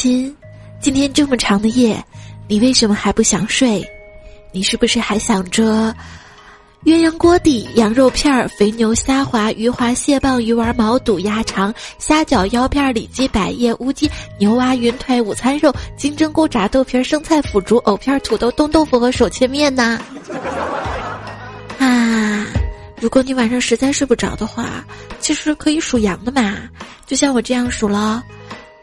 亲，今天这么长的夜，你为什么还不想睡？你是不是还想着鸳鸯锅底、羊肉片儿、肥牛虾滑、鱼滑蟹棒、鱼丸毛肚、鸭肠、虾饺、腰片、里脊、百叶、乌鸡、牛蛙、云腿、午餐肉、金针菇、炸豆皮、生菜、腐竹、藕片、土豆、冻豆腐和手切面呢？啊！如果你晚上实在睡不着的话，其实可以数羊的嘛，就像我这样数了。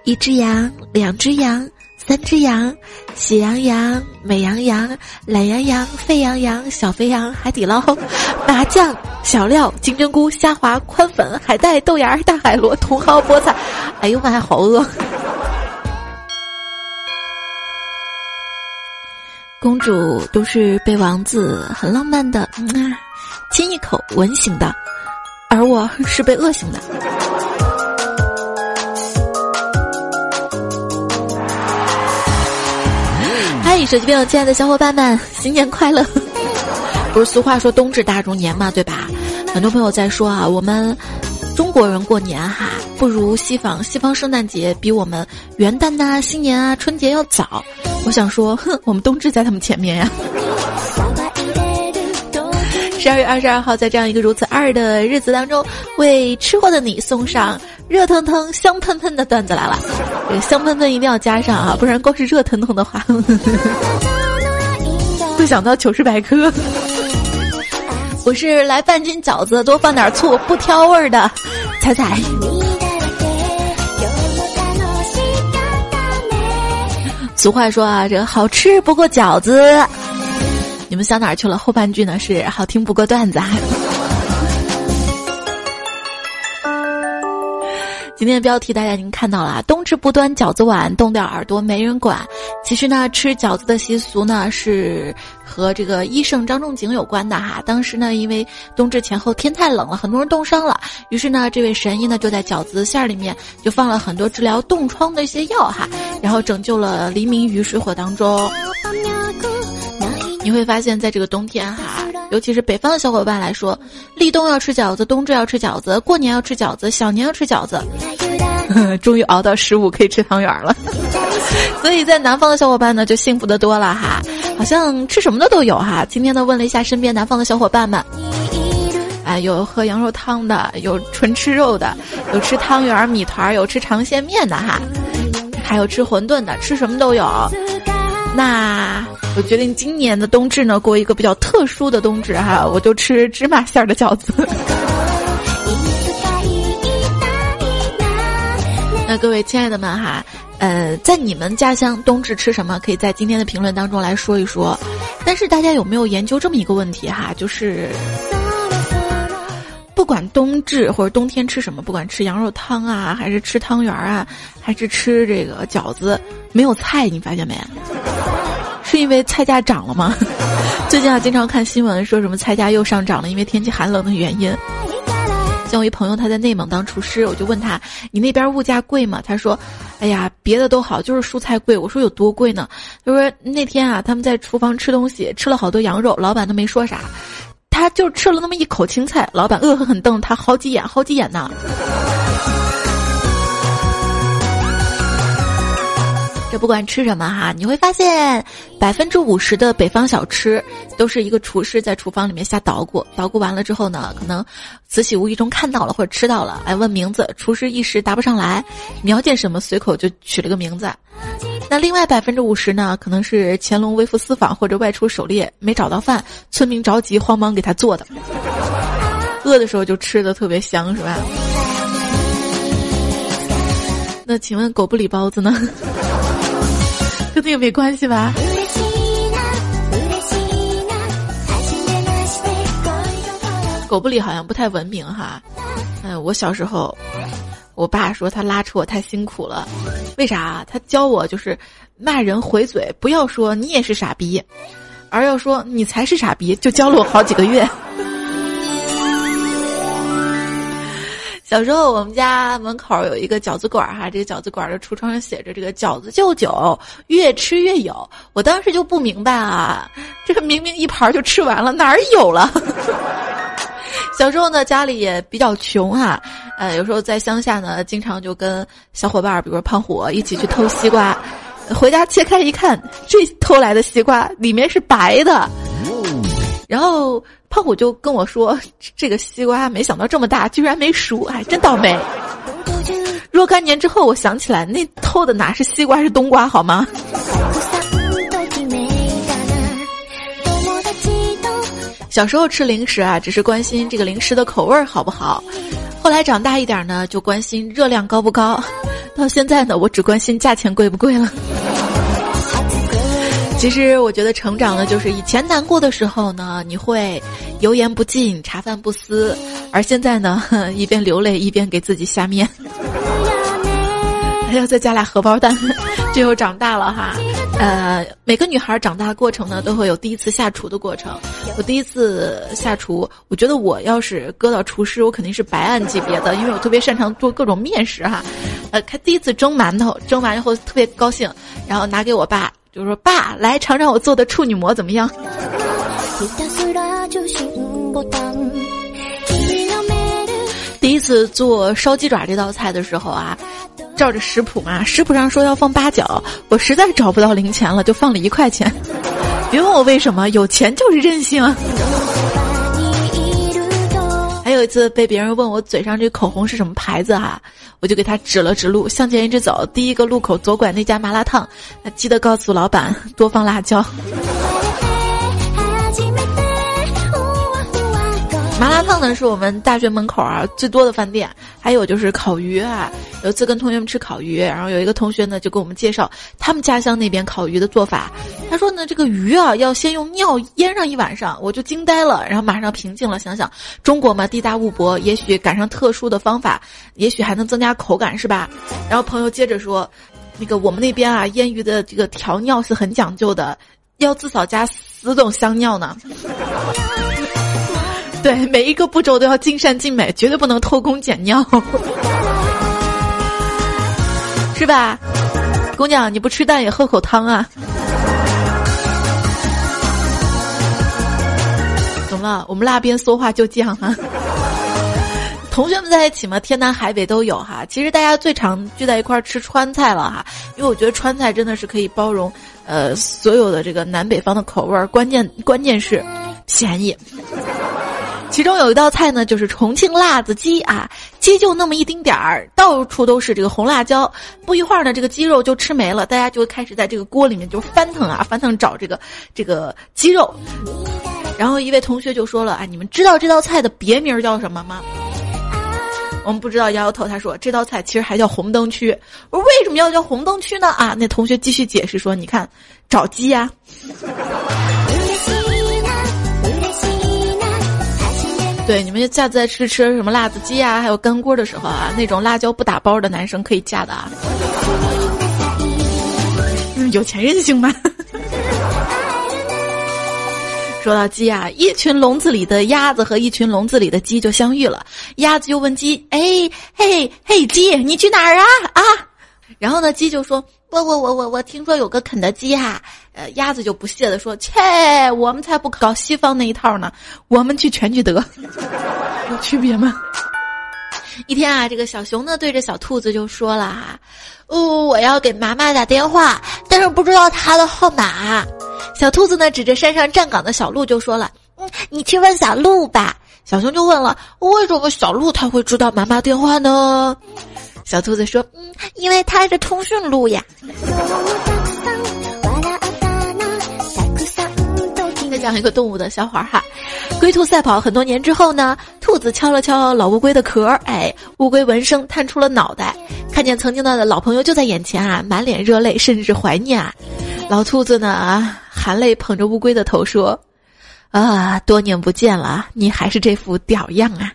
一只羊，两只羊，三只羊，喜羊羊、美羊羊、懒羊羊、沸羊羊、小肥羊、海底捞、麻酱、小料、金针菇、虾滑、宽粉、海带、豆芽、大海螺、茼蒿、菠菜。哎呦妈呀，好饿！公主都是被王子很浪漫的啊亲一口吻醒的，而我是被饿醒的。嗨，手机边有亲爱的小伙伴们，新年快乐！不是俗话说冬至大如年嘛，对吧？很多朋友在说啊，我们中国人过年哈不如西方，西方圣诞节比我们元旦呐、新年啊、春节要早。我想说，哼，我们冬至在他们前面呀。十二月二十二号，在这样一个如此二的日子当中，为吃货的你送上热腾腾、香喷喷的段子来了。这个香喷喷一定要加上啊，不然光是热腾腾的话，会想到糗事百科。我是来半斤饺子，多放点醋，不挑味儿的，彩彩。俗话说啊，这好吃不过饺子。你们想哪儿去了？后半句呢是好听不过段子。今天的标题大家已经看到了啊，冬至不端饺子碗，冻掉耳朵没人管。其实呢，吃饺子的习俗呢是和这个医圣张仲景有关的哈。当时呢，因为冬至前后天太冷了，很多人冻伤了，于是呢，这位神医呢就在饺子馅儿里面就放了很多治疗冻疮的一些药哈，然后拯救了黎明于水火当中。你会发现在这个冬天哈，尤其是北方的小伙伴来说，立冬要吃饺子，冬至要吃饺子，过年要吃饺子，小年要吃饺子，终于熬到十五可以吃汤圆了。所以在南方的小伙伴呢，就幸福的多了哈，好像吃什么的都有哈。今天呢，问了一下身边南方的小伙伴们，啊，有喝羊肉汤的，有纯吃肉的，有吃汤圆、米团，有吃长线面的哈，还有吃馄饨的，吃什么都有。那我决定今年的冬至呢，过一个比较特殊的冬至哈，我就吃芝麻馅儿的饺子。那各位亲爱的们哈，呃，在你们家乡冬至吃什么？可以在今天的评论当中来说一说。但是大家有没有研究这么一个问题哈？就是不管冬至或者冬天吃什么，不管吃羊肉汤啊，还是吃汤圆啊，还是吃这个饺子，没有菜，你发现没？因为菜价涨了吗？最近啊，经常看新闻说什么菜价又上涨了，因为天气寒冷的原因。像我一朋友，他在内蒙当厨师，我就问他：“你那边物价贵吗？”他说：“哎呀，别的都好，就是蔬菜贵。”我说：“有多贵呢？”他说：“那天啊，他们在厨房吃东西，吃了好多羊肉，老板都没说啥，他就吃了那么一口青菜，老板恶狠狠瞪他好几眼，好几眼呢。”这不管吃什么哈，你会发现百分之五十的北方小吃都是一个厨师在厨房里面瞎捣鼓，捣鼓完了之后呢，可能慈禧无意中看到了或者吃到了，哎，问名字，厨师一时答不上来，瞄见什么随口就取了个名字。那另外百分之五十呢，可能是乾隆微服私访或者外出狩猎没找到饭，村民着急慌忙给他做的，饿的时候就吃的特别香，是吧？那请问狗不理包子呢？跟那个没关系吧？狗不理好像不太文明哈。嗯，我小时候，我爸说他拉扯我太辛苦了，为啥？他教我就是骂人回嘴，不要说你也是傻逼，而要说你才是傻逼，就教了我好几个月。小时候，我们家门口有一个饺子馆儿哈，这个饺子馆儿的橱窗上写着“这个饺子就酒，越吃越有”。我当时就不明白啊，这个明明一盘就吃完了，哪儿有了？小时候呢，家里也比较穷哈，呃，有时候在乡下呢，经常就跟小伙伴，比如说胖虎一起去偷西瓜，回家切开一看，这偷来的西瓜里面是白的，然后胖虎就跟我说：“ 这个西瓜没想到这么大，居然没熟，哎，真倒霉。”若干年之后，我想起来，那偷的哪是西瓜，是冬瓜，好吗？小时候吃零食啊，只是关心这个零食的口味好不好；后来长大一点呢，就关心热量高不高；到现在呢，我只关心价钱贵不贵了。其实我觉得成长呢，就是以前难过的时候呢，你会油盐不进、茶饭不思；而现在呢，一边流泪一边给自己下面，还要再加俩荷包蛋，这又长大了哈。呃，每个女孩长大过程呢，都会有第一次下厨的过程。我第一次下厨，我觉得我要是搁到厨师，我肯定是白案级别的，因为我特别擅长做各种面食哈。呃，开第一次蒸馒头，蒸完以后特别高兴，然后拿给我爸，就说：“爸，来尝尝我做的处女膜怎么样？”第一次做烧鸡爪这道菜的时候啊。照着食谱嘛，食谱上说要放八角，我实在找不到零钱了，就放了一块钱。别问我为什么，有钱就是任性。还有一次被别人问我嘴上这口红是什么牌子哈，我就给他指了指路，向前一直走，第一个路口左拐那家麻辣烫，记得告诉老板多放辣椒。麻辣烫呢是我们大学门口啊最多的饭店，还有就是烤鱼啊。有一次跟同学们吃烤鱼，然后有一个同学呢就给我们介绍他们家乡那边烤鱼的做法。他说呢这个鱼啊要先用尿腌上一晚上，我就惊呆了，然后马上平静了。想想中国嘛地大物博，也许赶上特殊的方法，也许还能增加口感是吧？然后朋友接着说，那个我们那边啊腌鱼的这个调尿是很讲究的，要至少加十种香料呢。对，每一个步骤都要尽善尽美，绝对不能偷工减料，是吧？姑娘，你不吃蛋也喝口汤啊？怎么了？我们那边说话就这样哈。同学们在一起嘛，天南海北都有哈。其实大家最常聚在一块儿吃川菜了哈，因为我觉得川菜真的是可以包容呃所有的这个南北方的口味儿，关键关键是便宜。其中有一道菜呢，就是重庆辣子鸡啊，鸡就那么一丁点儿，到处都是这个红辣椒，不一会儿呢，这个鸡肉就吃没了，大家就开始在这个锅里面就翻腾啊翻腾找这个这个鸡肉，然后一位同学就说了啊，你们知道这道菜的别名叫什么吗？我们不知道，摇摇头。他说这道菜其实还叫红灯区。我说为什么要叫红灯区呢？啊，那同学继续解释说，你看找鸡呀。对，你们下次再吃吃什么辣子鸡啊，还有干锅的时候啊，那种辣椒不打包的男生可以嫁的啊。有钱任性吗？说到鸡啊，一群笼子里的鸭子和一群笼子里的鸡就相遇了。鸭子就问鸡：“哎嘿嘿，鸡，你去哪儿啊？”啊，然后呢，鸡就说。我我我我我听说有个肯德基哈，呃，鸭子就不屑的说：“切，我们才不搞西方那一套呢，我们去全聚德，有区别吗？”一天啊，这个小熊呢对着小兔子就说了哈：“哦，我要给妈妈打电话，但是不知道她的号码。”小兔子呢指着山上站岗的小鹿就说了：“嗯，你去问小鹿吧。”小熊就问了：“为什么小鹿他会知道妈妈电话呢？”小兔子说：“嗯，因为它是通讯录呀。”再讲一个动物的笑话哈，龟兔赛跑很多年之后呢，兔子敲了敲老乌龟的壳，哎，乌龟闻声探出了脑袋，看见曾经的老朋友就在眼前啊，满脸热泪，甚至怀念啊。老兔子呢啊，含泪捧着乌龟的头说：“啊，多年不见了，你还是这副屌样啊。”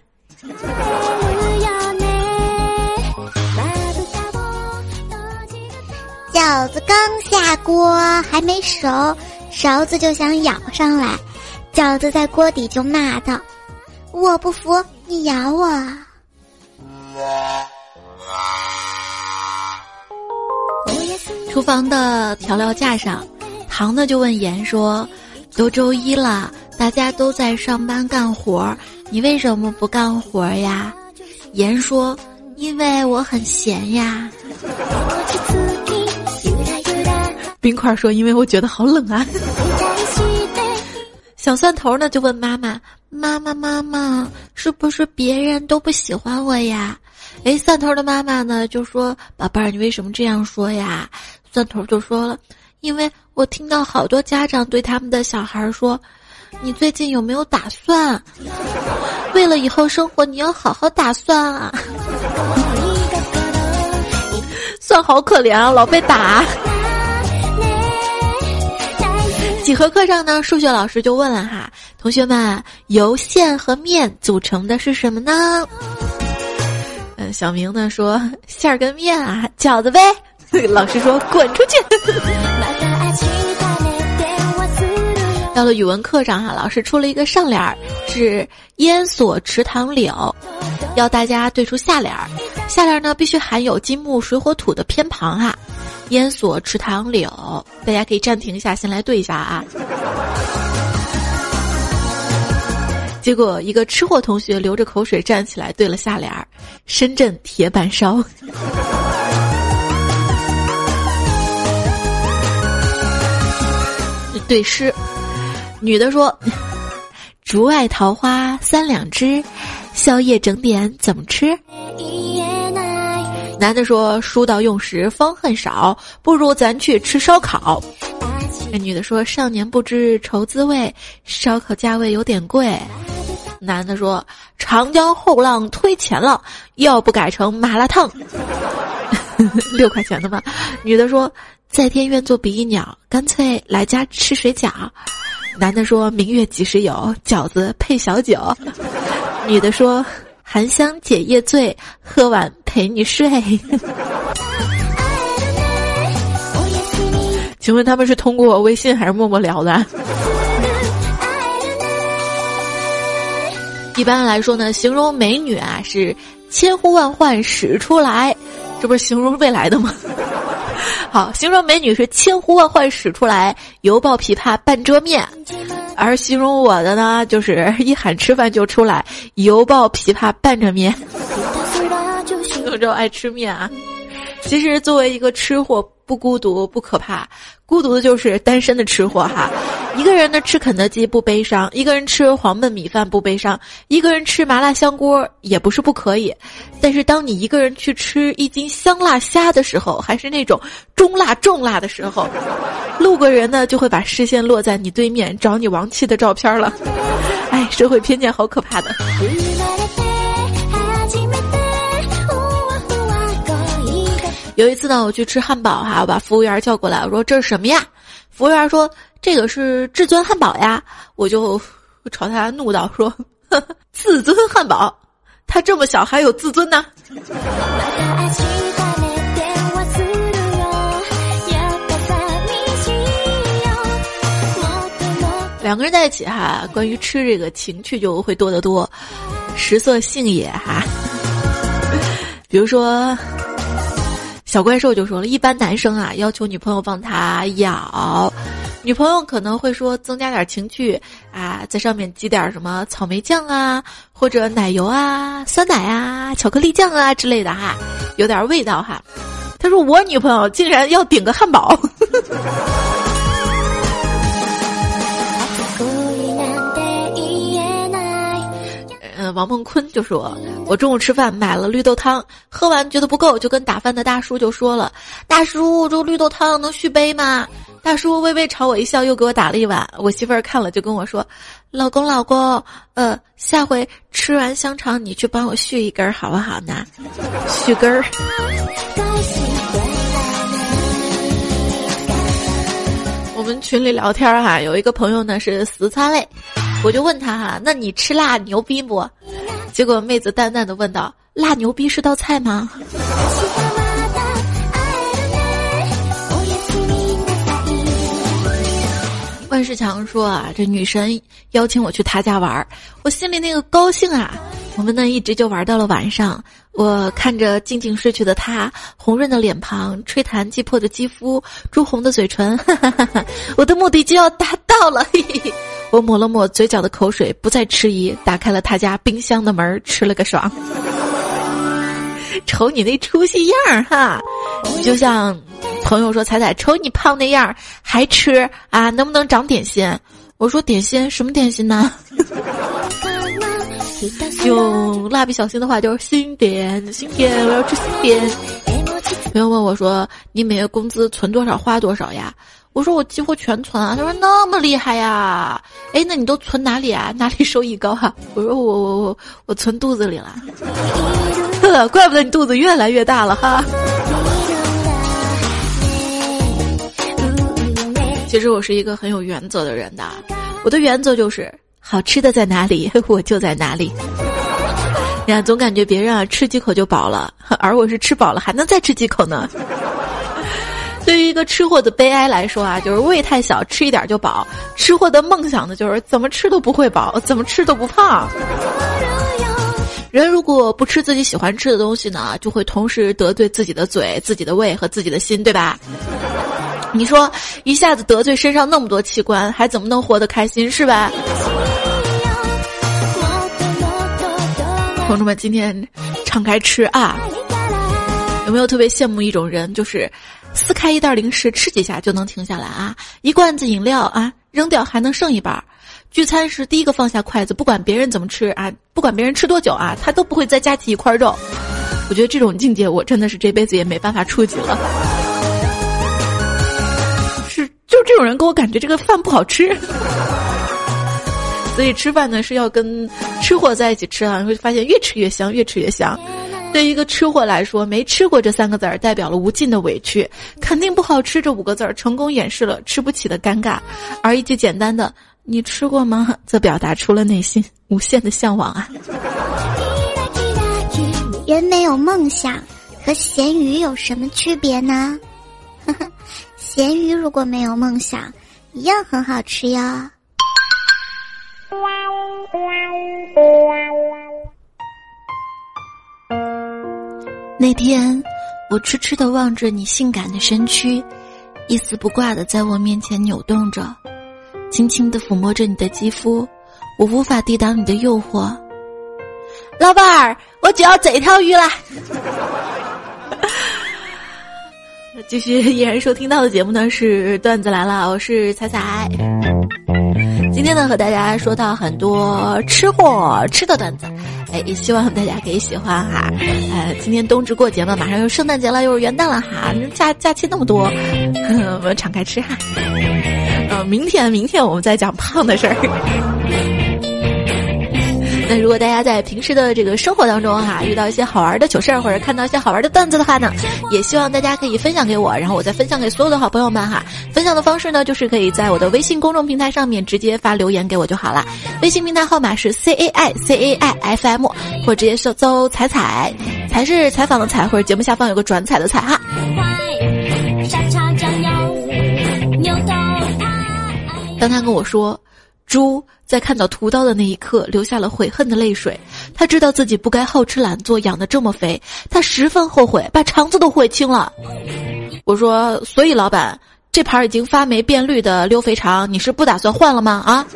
饺子刚下锅还没熟，勺子就想舀上来，饺子在锅底就骂道：“我不服，你咬我！”厨房的调料架上，糖的就问盐说：“都周一了，大家都在上班干活，你为什么不干活呀？”言说：“因为我很闲呀。”冰块说：“因为我觉得好冷啊。”小蒜头呢就问妈妈：“妈妈妈妈，是不是别人都不喜欢我呀？”哎，蒜头的妈妈呢就说：“宝贝儿，你为什么这样说呀？”蒜头就说了：“因为我听到好多家长对他们的小孩说，你最近有没有打算？为了以后生活，你要好好打算啊。”蒜好可怜啊，老被打。几何课上呢，数学老师就问了哈，同学们，由线和面组成的是什么呢？嗯，小明呢说馅儿跟面啊，饺子呗。老师说滚出去。到了语文课上哈，老师出了一个上联儿，是烟锁池塘柳，要大家对出下联儿，下联呢必须含有金木水火土的偏旁哈。烟锁池塘柳，大家可以暂停一下，先来对一下啊。结果一个吃货同学流着口水站起来对了下联儿：深圳铁板烧。对诗，女的说：“竹外桃花三两枝，宵夜整点怎么吃？”男的说：“书到用时方恨少，不如咱去吃烧烤。”那女的说：“少年不知愁滋味，烧烤价位有点贵。”男的说：“长江后浪推前浪，要不改成麻辣烫，六块钱的吗？”女的说：“在天愿做比翼鸟，干脆来家吃水饺。”男的说：“明月几时有？饺子配小酒。”女的说。含香解夜醉，喝完陪你睡。请问他们是通过微信还是陌陌聊的？一般来说呢，形容美女啊是千呼万唤始出来，这不是形容未来的吗？好，形容美女是千呼万唤始出来，犹抱琵琶半遮面。而形容我的呢，就是一喊吃饭就出来，犹抱琵琶半遮面。有这爱吃面啊！其实作为一个吃货，不孤独不可怕，孤独的就是单身的吃货哈。一个人呢吃肯德基不悲伤，一个人吃黄焖米饭不悲伤，一个人吃麻辣香锅也不是不可以。但是当你一个人去吃一斤香辣虾的时候，还是那种中辣重辣的时候，路过人呢就会把视线落在你对面找你亡妻的照片了。哎，社会偏见好可怕的。有一次呢，我去吃汉堡哈，我把服务员叫过来，我说这是什么呀？服务员说这个是至尊汉堡呀，我就朝他怒道说，自尊汉堡，他这么小还有自尊呢？两个人在一起哈，关于吃这个情趣就会多得多，食色性也哈，比如说。小怪兽就说了，一般男生啊要求女朋友帮他咬，女朋友可能会说增加点情趣啊，在上面挤点什么草莓酱啊，或者奶油啊、酸奶啊、巧克力酱啊之类的哈，有点味道哈。他说我女朋友竟然要顶个汉堡。王梦坤就说：“我中午吃饭买了绿豆汤，喝完觉得不够，就跟打饭的大叔就说了：‘大叔，这绿豆汤能续杯吗？’大叔微微朝我一笑，又给我打了一碗。我媳妇儿看了就跟我说：‘老公，老公，呃，下回吃完香肠你去帮我续一根好不好呢？续根儿。’我们群里聊天哈，有一个朋友呢是四川类。”我就问他哈，那你吃辣牛逼不？结果妹子淡淡的问道：“辣牛逼是道菜吗？”万世强说啊，这女神邀请我去她家玩儿，我心里那个高兴啊！我们呢一直就玩到了晚上。我看着静静睡去的她，红润的脸庞，吹弹即破的肌肤，朱红的嘴唇，我的目的就要达到了。嘿嘿嘿我抹了抹嘴角的口水，不再迟疑，打开了他家冰箱的门，吃了个爽。瞅你那出息样儿哈，就像朋友说彩彩，瞅你胖那样还吃啊？能不能长点心？我说点心什么点心呢？用蜡笔小新的话就是新点新点，我要吃新点。朋友问我说：“你每月工资存多少花多少呀？”我说：“我几乎全存啊。”他说：“那么厉害呀？哎，那你都存哪里啊？哪里收益高啊？” 我说：“我我我我存肚子里了。”，怪不得你肚子越来越大了哈。其实我是一个很有原则的人的，我的原则就是好吃的在哪里，我就在哪里。你看，总感觉别人啊吃几口就饱了，而我是吃饱了还能再吃几口呢。对于一个吃货的悲哀来说啊，就是胃太小，吃一点就饱；吃货的梦想呢，就是怎么吃都不会饱，怎么吃都不胖。人如果不吃自己喜欢吃的东西呢，就会同时得罪自己的嘴、自己的胃和自己的心，对吧？你说一下子得罪身上那么多器官，还怎么能活得开心，是吧？同志们，今天敞开吃啊！有没有特别羡慕一种人，就是撕开一袋零食吃几下就能停下来啊？一罐子饮料啊，扔掉还能剩一半。聚餐时第一个放下筷子，不管别人怎么吃啊，不管别人吃多久啊，他都不会再夹起一块肉。我觉得这种境界，我真的是这辈子也没办法触及了。是，就这种人给我感觉这个饭不好吃。所以吃饭呢是要跟吃货在一起吃啊，你会发现越吃越香，越吃越香。对于一个吃货来说，没吃过这三个字儿代表了无尽的委屈，肯定不好吃这五个字儿成功掩饰了吃不起的尴尬，而一句简单的“你吃过吗”则表达出了内心无限的向往啊。人没有梦想和咸鱼有什么区别呢？咸鱼如果没有梦想，一样很好吃哟。那天，我痴痴的望着你性感的身躯，一丝不挂的在我面前扭动着，轻轻的抚摸着你的肌肤，我无法抵挡你的诱惑。老板儿，我就要这条鱼了了。继续依然收听到的节目呢是段子来了，我是彩彩。今天呢，和大家说到很多吃货吃的段子，哎，也希望大家可以喜欢哈。呃，今天冬至过节嘛，马上又圣诞节了，又是元旦了哈，假假期那么多，我们敞开吃哈。呃，明天明天我们再讲胖的事儿。那如果大家在平时的这个生活当中哈，遇到一些好玩的糗事儿，或者看到一些好玩的段子的话呢，也希望大家可以分享给我，然后我再分享给所有的好朋友们哈。分享的方式呢，就是可以在我的微信公众平台上面直接发留言给我就好了。微信平台号码是 C A I C A I F M，或直接搜搜彩彩，才是采访的彩，或者节目下方有个转彩的彩哈。当他跟我说。猪在看到屠刀的那一刻，流下了悔恨的泪水。他知道自己不该好吃懒做，养的这么肥，他十分后悔，把肠子都悔青了。我说：“所以老板，这盘已经发霉变绿的溜肥肠，你是不打算换了吗？”啊？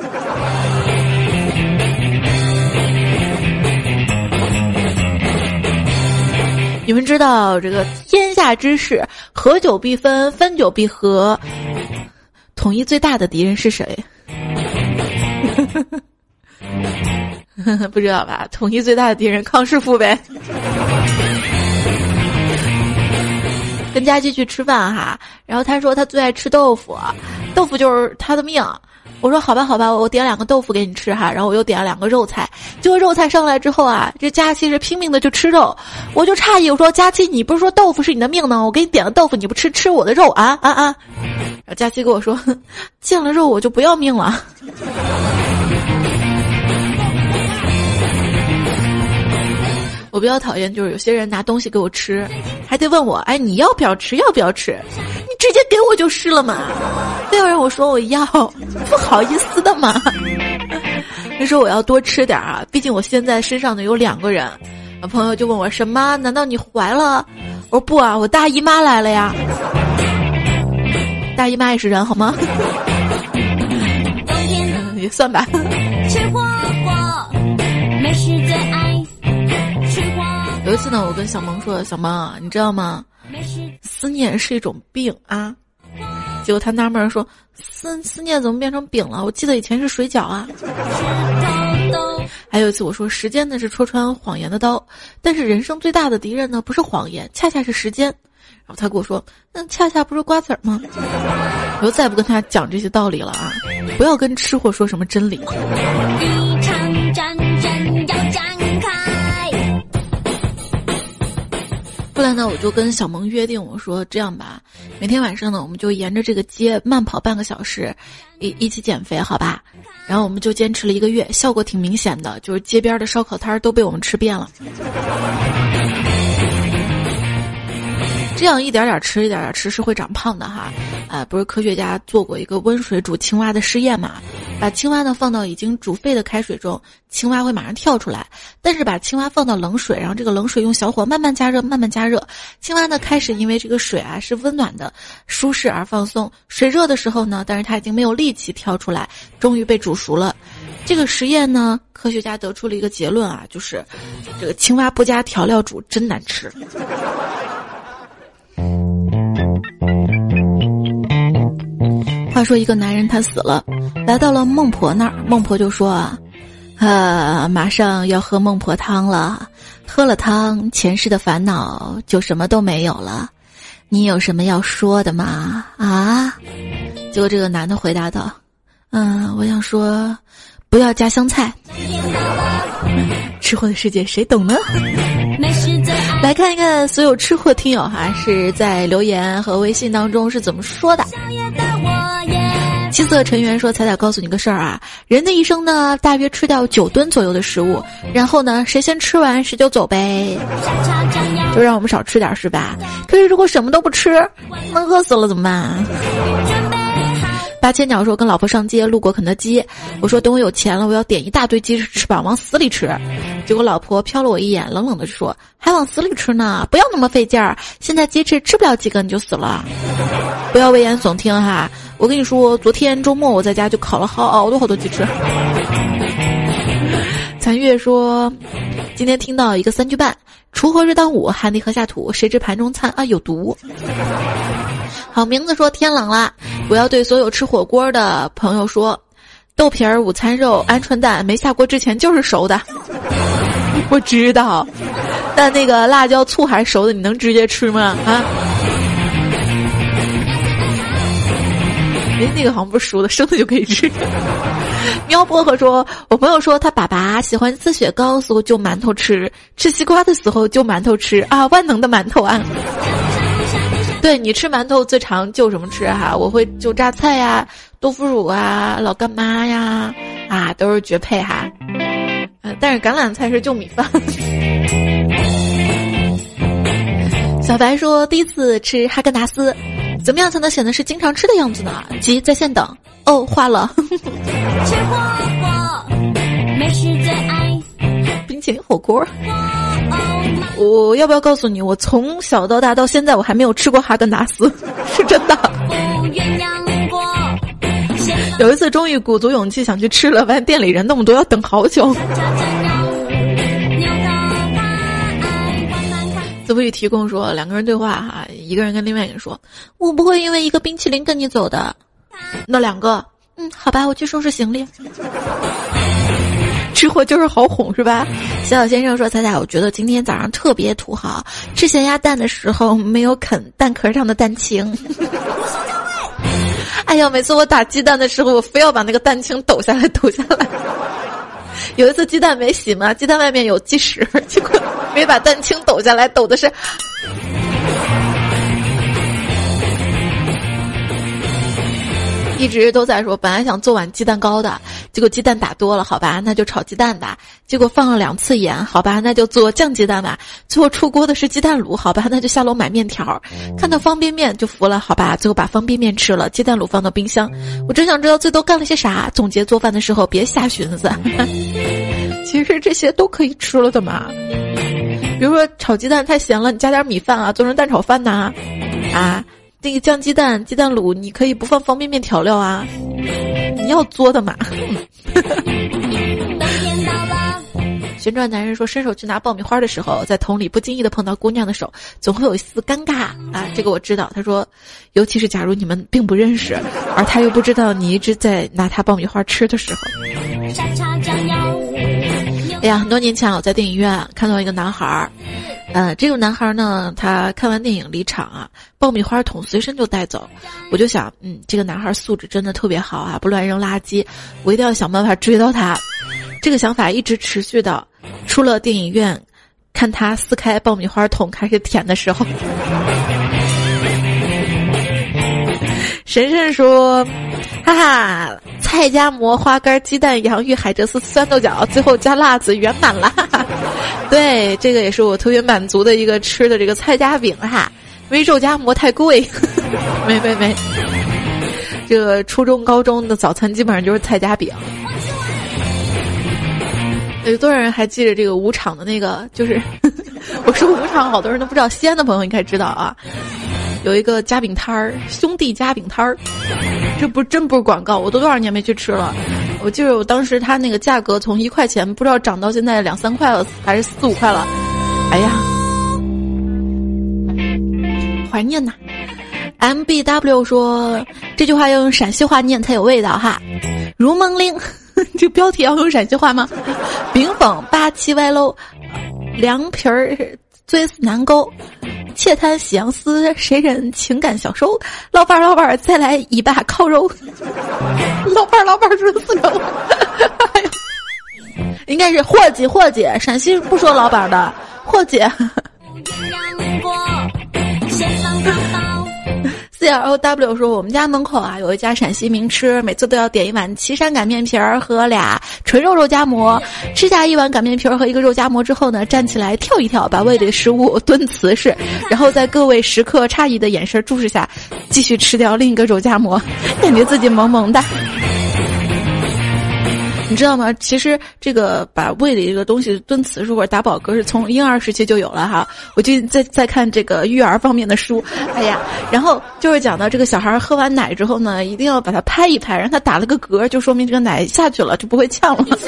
你们知道这个天下之事，合久必分，分久必合，统一最大的敌人是谁？不知道吧？统一最大的敌人康师傅呗。跟佳琪去吃饭哈，然后他说他最爱吃豆腐，豆腐就是他的命。我说好吧好吧，我点两个豆腐给你吃哈，然后我又点了两个肉菜。结果肉菜上来之后啊，这佳琪是拼命的去吃肉，我就诧异，我说佳琪，你不是说豆腐是你的命呢？我给你点了豆腐，你不吃吃我的肉啊啊啊！然后佳琪跟我说，见了肉我就不要命了。我比较讨厌，就是有些人拿东西给我吃，还得问我，哎，你要不要吃？要不要吃？你直接给我就是了嘛，非要让我说我要，不好意思的嘛。他说我要多吃点啊，毕竟我现在身上呢有两个人。朋友就问我什么？难道你怀了？我说不啊，我大姨妈来了呀。大姨妈也是人好吗？也算吧。一次呢，我跟小萌说：“小萌，你知道吗？思念是一种病啊。”结果他纳闷说：“思思念怎么变成饼了？我记得以前是水饺啊。”还有一次我说：“时间呢是戳穿谎言的刀，但是人生最大的敌人呢不是谎言，恰恰是时间。”然后他跟我说：“那恰恰不是瓜子儿吗？”我就再不跟他讲这些道理了啊！不要跟吃货说什么真理。那，我就跟小萌约定，我说这样吧，每天晚上呢，我们就沿着这个街慢跑半个小时，一一起减肥，好吧？然后我们就坚持了一个月，效果挺明显的，就是街边的烧烤摊都被我们吃遍了。这样一点点吃，一点点吃是会长胖的哈，啊，不是科学家做过一个温水煮青蛙的试验嘛？把青蛙呢放到已经煮沸的开水中，青蛙会马上跳出来。但是把青蛙放到冷水，然后这个冷水用小火慢慢加热，慢慢加热，青蛙呢开始因为这个水啊是温暖的、舒适而放松。水热的时候呢，但是它已经没有力气跳出来，终于被煮熟了。这个实验呢，科学家得出了一个结论啊，就是这个青蛙不加调料煮真难吃。话说，一个男人他死了，来到了孟婆那儿。孟婆就说：“啊，啊，马上要喝孟婆汤了，喝了汤，前世的烦恼就什么都没有了。你有什么要说的吗？啊？”结果这个男的回答道：“嗯，我想说，不要加香菜。”吃货的世界谁懂呢？来看一看所有吃货听友哈是在留言和微信当中是怎么说的。七色成员说：“彩彩告诉你个事儿啊，人的一生呢，大约吃掉九吨左右的食物，然后呢，谁先吃完谁就走呗，就让我们少吃点是吧？可是如果什么都不吃，那饿死了怎么办？”八千鸟说：“跟老婆上街，路过肯德基，我说等我有钱了，我要点一大堆鸡翅翅膀，往死里吃。结果老婆瞟了我一眼，冷冷的说：还往死里吃呢？不要那么费劲儿。现在鸡翅吃不了几个你就死了，不要危言耸听哈。我跟你说，昨天周末我在家就烤了好多好多鸡翅。残月说：今天听到一个三句半：锄禾日当午，汗滴禾下土，谁知盘中餐啊有毒。”好名字说天冷了，我要对所有吃火锅的朋友说：豆皮儿、午餐肉、鹌鹑蛋没下锅之前就是熟的。我知道，但那个辣椒醋还熟的，你能直接吃吗？啊？哎，那个好像不是熟的，生的就可以吃。喵薄荷说：“我朋友说他爸爸喜欢吃雪糕时候就馒头吃，吃西瓜的时候就馒头吃啊，万能的馒头啊。”对你吃馒头最常就什么吃哈？我会就榨菜呀、豆腐乳啊、老干妈呀，啊都是绝配哈。嗯，但是橄榄菜是就米饭。小白说第一次吃哈根达斯，怎么样才能显得是经常吃的样子呢？急，在线等。哦，化了。吃火锅，美食最爱冰淇淋火锅。我要不要告诉你，我从小到大到现在，我还没有吃过哈根达斯，是真的。有一次终于鼓足勇气想去吃了，发现店里人那么多，要等好久。子不语提供说，两个人对话哈，一个人跟另外一个人说：“我不会因为一个冰淇淋跟你走的。”那两个，嗯，好吧，我去收拾行李。吃货就是好哄是吧？小小先生说：“彩彩，我觉得今天早上特别土豪，吃咸鸭蛋的时候没有啃蛋壳上的蛋清。哎呀，每次我打鸡蛋的时候，我非要把那个蛋清抖下来，抖下来。有一次鸡蛋没洗嘛，鸡蛋外面有鸡屎，结果没把蛋清抖下来，抖的是。”一直都在说，本来想做碗鸡蛋糕的，结果鸡蛋打多了，好吧，那就炒鸡蛋吧。结果放了两次盐，好吧，那就做酱鸡蛋吧。最后出锅的是鸡蛋卤，好吧，那就下楼买面条。看到方便面就服了，好吧，最后把方便面吃了，鸡蛋卤放到冰箱。我真想知道最多干了些啥。总结做饭的时候别瞎寻思，其实这些都可以吃了的嘛。比如说炒鸡蛋太咸了，你加点米饭啊，做成蛋炒饭呐，啊。那个酱鸡蛋、鸡蛋卤，你可以不放方便面调料啊。你要作的嘛。旋转男人说：“伸手去拿爆米花的时候，在桶里不经意的碰到姑娘的手，总会有一丝尴尬啊。”这个我知道。他说：“尤其是假如你们并不认识，而他又不知道你一直在拿他爆米花吃的时候。”哎呀，很多年前我在电影院看到一个男孩儿，呃，这个男孩呢，他看完电影离场啊，爆米花桶随身就带走。我就想，嗯，这个男孩素质真的特别好啊，不乱扔垃圾。我一定要想办法追到他。这个想法一直持续到出了电影院，看他撕开爆米花桶开始舔的时候。神神说：“哈哈，菜夹馍、花干、鸡蛋、洋芋、海蜇丝、酸豆角，最后加辣子，圆满了。” 对，这个也是我特别满足的一个吃的这个菜夹饼哈，因为肉夹馍太贵。没没没，这个初中、高中的早餐基本上就是菜夹饼。有多少人还记得这个五场的那个？就是 我说五场，好多人都不知道。西安的朋友应该知道啊，有一个夹饼摊儿，兄弟夹饼摊儿，这不真不是广告，我都多少年没去吃了。我记得我当时他那个价格从一块钱，不知道涨到现在两三块了，还是四五块了。哎呀，怀念呐！M B W 说这句话要用陕西话念才有味道哈，如梦令。这标题要用陕西话吗？冰粉八七歪楼，凉皮儿醉死难勾，窃贪喜洋思，谁人情感消瘦？老板儿老板儿再来一把烤肉。老板儿老板儿是死了。应该是霍姐，霍姐，陕西不说老板的霍姐。C L O W 说：“我们家门口啊有一家陕西名吃，每次都要点一碗岐山擀面皮儿和俩纯肉肉夹馍。吃下一碗擀面皮儿和一个肉夹馍之后呢，站起来跳一跳，把胃里的食物蹲瓷实，然后在各位食客诧异的眼神注视下，继续吃掉另一个肉夹馍，感觉自己萌萌的。”你知道吗？其实这个把胃里这个东西蹲瓷实或者打饱嗝是从婴儿时期就有了哈。我就在在看这个育儿方面的书，哎呀，然后就是讲到这个小孩喝完奶之后呢，一定要把它拍一拍，让他打了个嗝，就说明这个奶下去了，就不会呛了。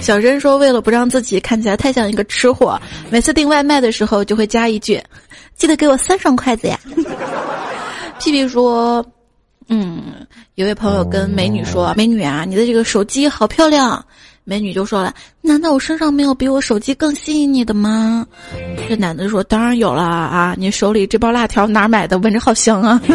小珍说：“为了不让自己看起来太像一个吃货，每次订外卖的时候就会加一句：记得给我三双筷子呀。”屁屁说：“嗯，有位朋友跟美女说，美女啊，你的这个手机好漂亮。美女就说了，难道我身上没有比我手机更吸引你的吗？这男的说，当然有了啊，你手里这包辣条哪买的？闻着好香啊。”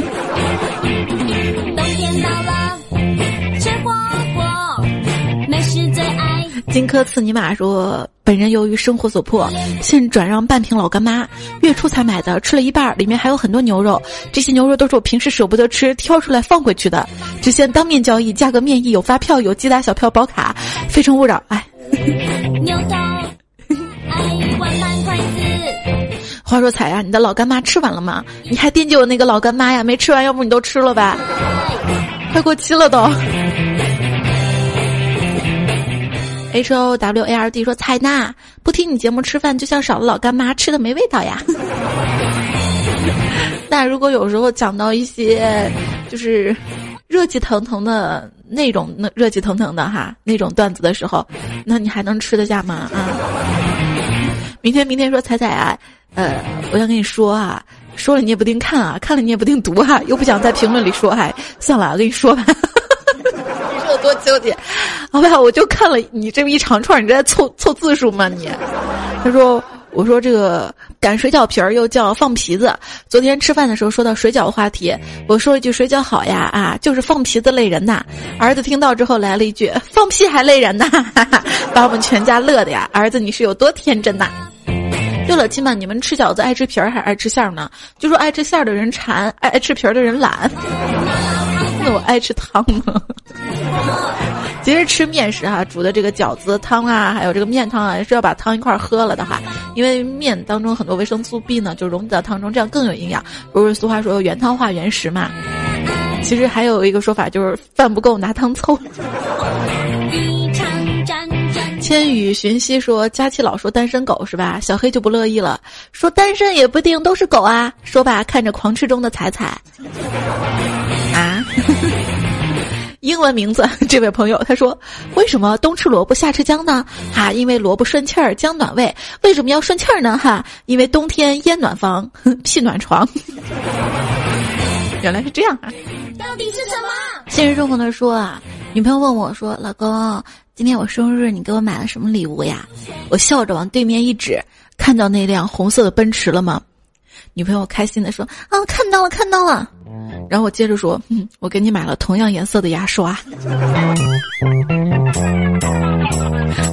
荆轲刺尼玛说：“本人由于生活所迫，现转让半瓶老干妈。月初才买的，吃了一半，里面还有很多牛肉。这些牛肉都是我平时舍不得吃，挑出来放回去的。只限当面交易，价格面议，有发票，有机打小票保卡，非诚勿扰。”哎。话说彩呀，你的老干妈吃完了吗？你还惦记我那个老干妈呀？没吃完，要不你都吃了吧？快过期了都。H O W A R D 说：“采纳，不听你节目吃饭就像少了老干妈，吃的没味道呀。”那如果有时候讲到一些就是热气腾腾的那种那热气腾腾的哈那种段子的时候，那你还能吃得下吗？啊！明天明天说彩彩啊，呃，我想跟你说啊，说了你也不定看啊，看了你也不定读哈，又不想在评论里说，哎，算了，我跟你说吧。多纠结，好吧，我就看了你这么一长串，你在凑凑字数吗？你，他说，我说这个擀水饺皮儿又叫放皮子。昨天吃饭的时候说到水饺话题，我说一句水饺好呀，啊，就是放皮子累人呐。儿子听到之后来了一句放屁还累人呐，把我们全家乐的呀。儿子你是有多天真呐？对了，亲们，你们吃饺子爱吃皮儿还是爱吃馅儿呢？就说爱吃馅儿的人馋，爱爱吃皮儿的人懒。那我爱吃汤呢。其实吃面食哈，煮的这个饺子汤啊，还有这个面汤啊，是要把汤一块喝了的哈。因为面当中很多维生素 B 呢，就溶解到汤中，这样更有营养。不是俗话说原汤化原食嘛？其实还有一个说法就是饭不够拿汤凑。千羽寻溪说：“佳琪老说单身狗是吧？”小黑就不乐意了，说：“单身也不一定都是狗啊。”说罢，看着狂吃中的彩彩，啊，英文名字 这位朋友他说：“为什么冬吃萝卜夏吃姜呢？哈，因为萝卜顺气儿，姜暖胃。为什么要顺气儿呢？哈，因为冬天烟暖房，屁暖床。原来是这样啊！到底是什么？现实生活的说啊，女朋友问我说：“老公。”今天我生日，你给我买了什么礼物呀？我笑着往对面一指，看到那辆红色的奔驰了吗？女朋友开心的说：“啊，看到了，看到了。”然后我接着说：“嗯，我给你买了同样颜色的牙刷。”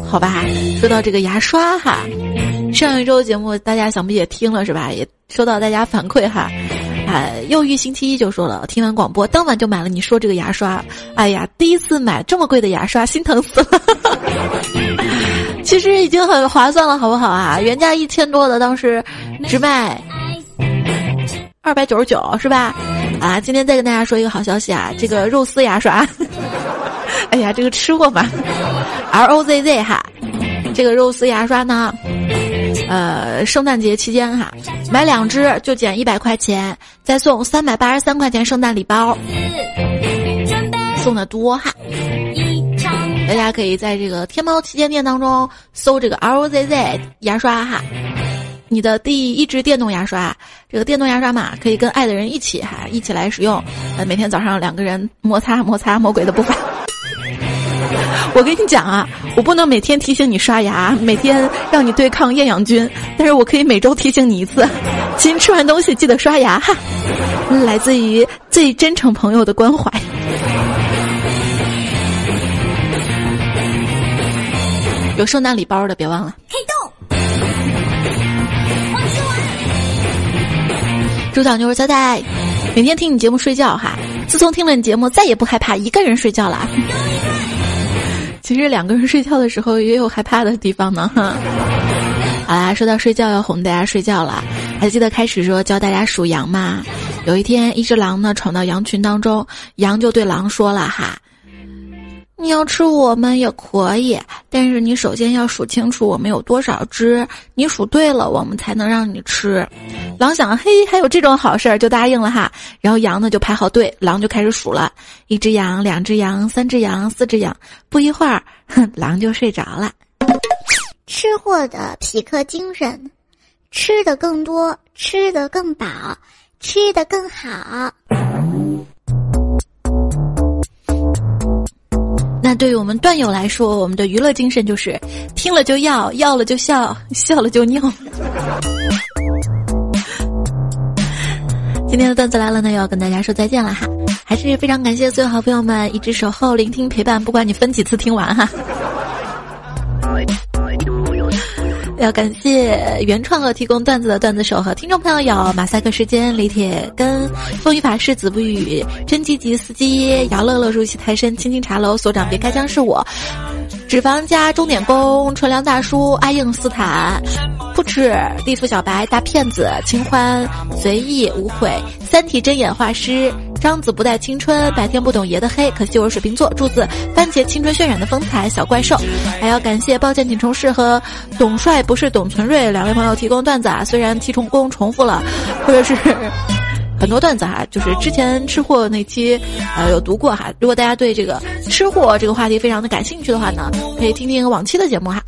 好吧，说到这个牙刷哈，上一周节目大家想必也听了是吧？也收到大家反馈哈。哎，又遇星期一就说了，听完广播当晚就买了。你说这个牙刷，哎呀，第一次买这么贵的牙刷，心疼死了。其实已经很划算了，好不好啊？原价一千多的，当时只卖二百九十九，是吧？啊，今天再跟大家说一个好消息啊，这个肉丝牙刷，哎呀，这个吃货嘛，R O Z Z 哈，这个肉丝牙刷呢。呃，圣诞节期间哈，买两只就减一百块钱，再送三百八十三块钱圣诞礼包，送的多哈。大家可以在这个天猫旗舰店当中搜这个 R O Z Z 牙刷哈，你的第一支电动牙刷，这个电动牙刷嘛，可以跟爱的人一起哈，一起来使用，呃，每天早上两个人摩擦摩擦魔鬼的步伐。我跟你讲啊，我不能每天提醒你刷牙，每天让你对抗厌氧菌，但是我可以每周提醒你一次，亲，吃完东西记得刷牙哈。来自于最真诚朋友的关怀。有圣诞礼包的别忘了。开动。猪小妞仔仔，每天听你节目睡觉哈，自从听了你节目，再也不害怕一个人睡觉了。其实两个人睡觉的时候也有害怕的地方呢。哈，好啦，说到睡觉要哄大家睡觉了，还记得开始说教大家数羊吗？有一天，一只狼呢闯到羊群当中，羊就对狼说了哈。你要吃我们也可以，但是你首先要数清楚我们有多少只，你数对了，我们才能让你吃。狼想，嘿，还有这种好事儿，就答应了哈。然后羊呢就排好队，狼就开始数了，一只羊，两只羊，三只羊，四只羊。不一会儿，哼，狼就睡着了。吃货的匹克精神，吃的更多，吃的更饱，吃的更好。那对于我们段友来说，我们的娱乐精神就是听了就要，要了就笑，笑了就尿。今天的段子来了呢，要跟大家说再见了哈，还是非常感谢所有好朋友们一直守候、聆听、陪伴，不管你分几次听完哈。要感谢原创和提供段子的段子手和听众朋友有马赛克时间、李铁根、风雨法师、子不语、真积极司机、姚乐乐、入戏太深、青青茶楼所长别开枪是我、脂肪加钟点工、纯良大叔、阿应斯坦、不吃地府小白、大骗子、清欢、随意、无悔、三体真眼画师。张子不带青春，白天不懂爷的黑，可惜我是水瓶座。柱子番茄青春渲染的风采小怪兽，还要感谢抱歉请重视和董帅不是董存瑞两位朋友提供段子啊，虽然提重工重复了，或者是 很多段子哈，就是之前吃货那期呃有读过哈。如果大家对这个吃货这个话题非常的感兴趣的话呢，可以听听往期的节目哈。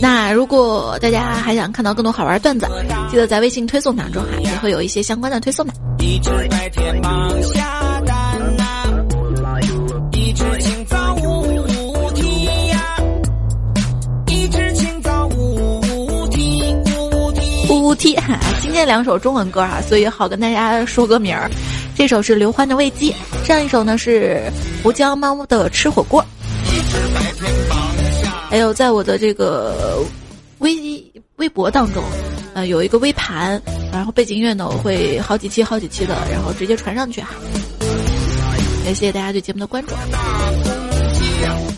那如果大家还想看到更多好玩的段子，记得在微信推送当中哈，也会有一些相关的推送的。一只白天忙下蛋呐，一只清早五啼呀，一只清早五啼五啼五啼。今天两首中文歌啊，所以好跟大家说个名儿。这首是刘欢的《喂鸡》，上一首呢是胡椒猫的《吃火锅》。还有在我的这个微微博当中，呃，有一个微盘，然后背景音乐呢，我会好几期、好几期的，然后直接传上去哈。感谢大家对节目的关注，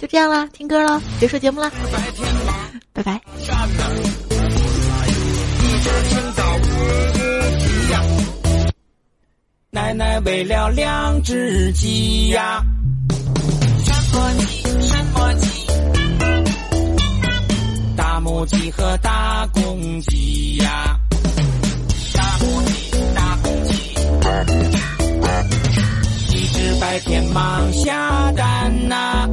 就这样啦，听歌了，结束节目啦，拜拜。奶奶喂了两只鸡呀，大母鸡和大公鸡呀，大母鸡，大公鸡，一只白天忙下蛋呐，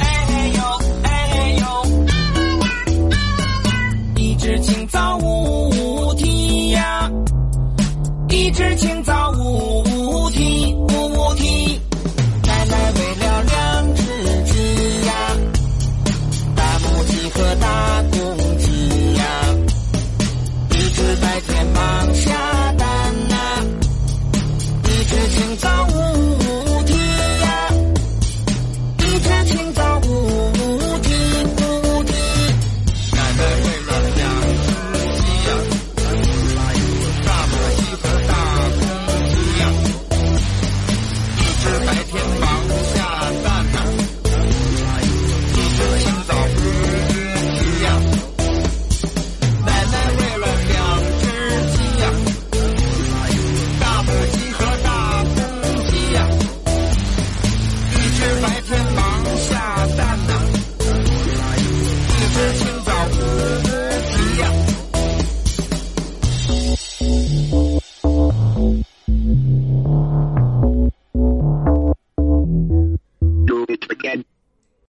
哎哎呦，哎呦，啊啦啦，啊啦啦，一只清早舞呜啼呀，一只清早呜。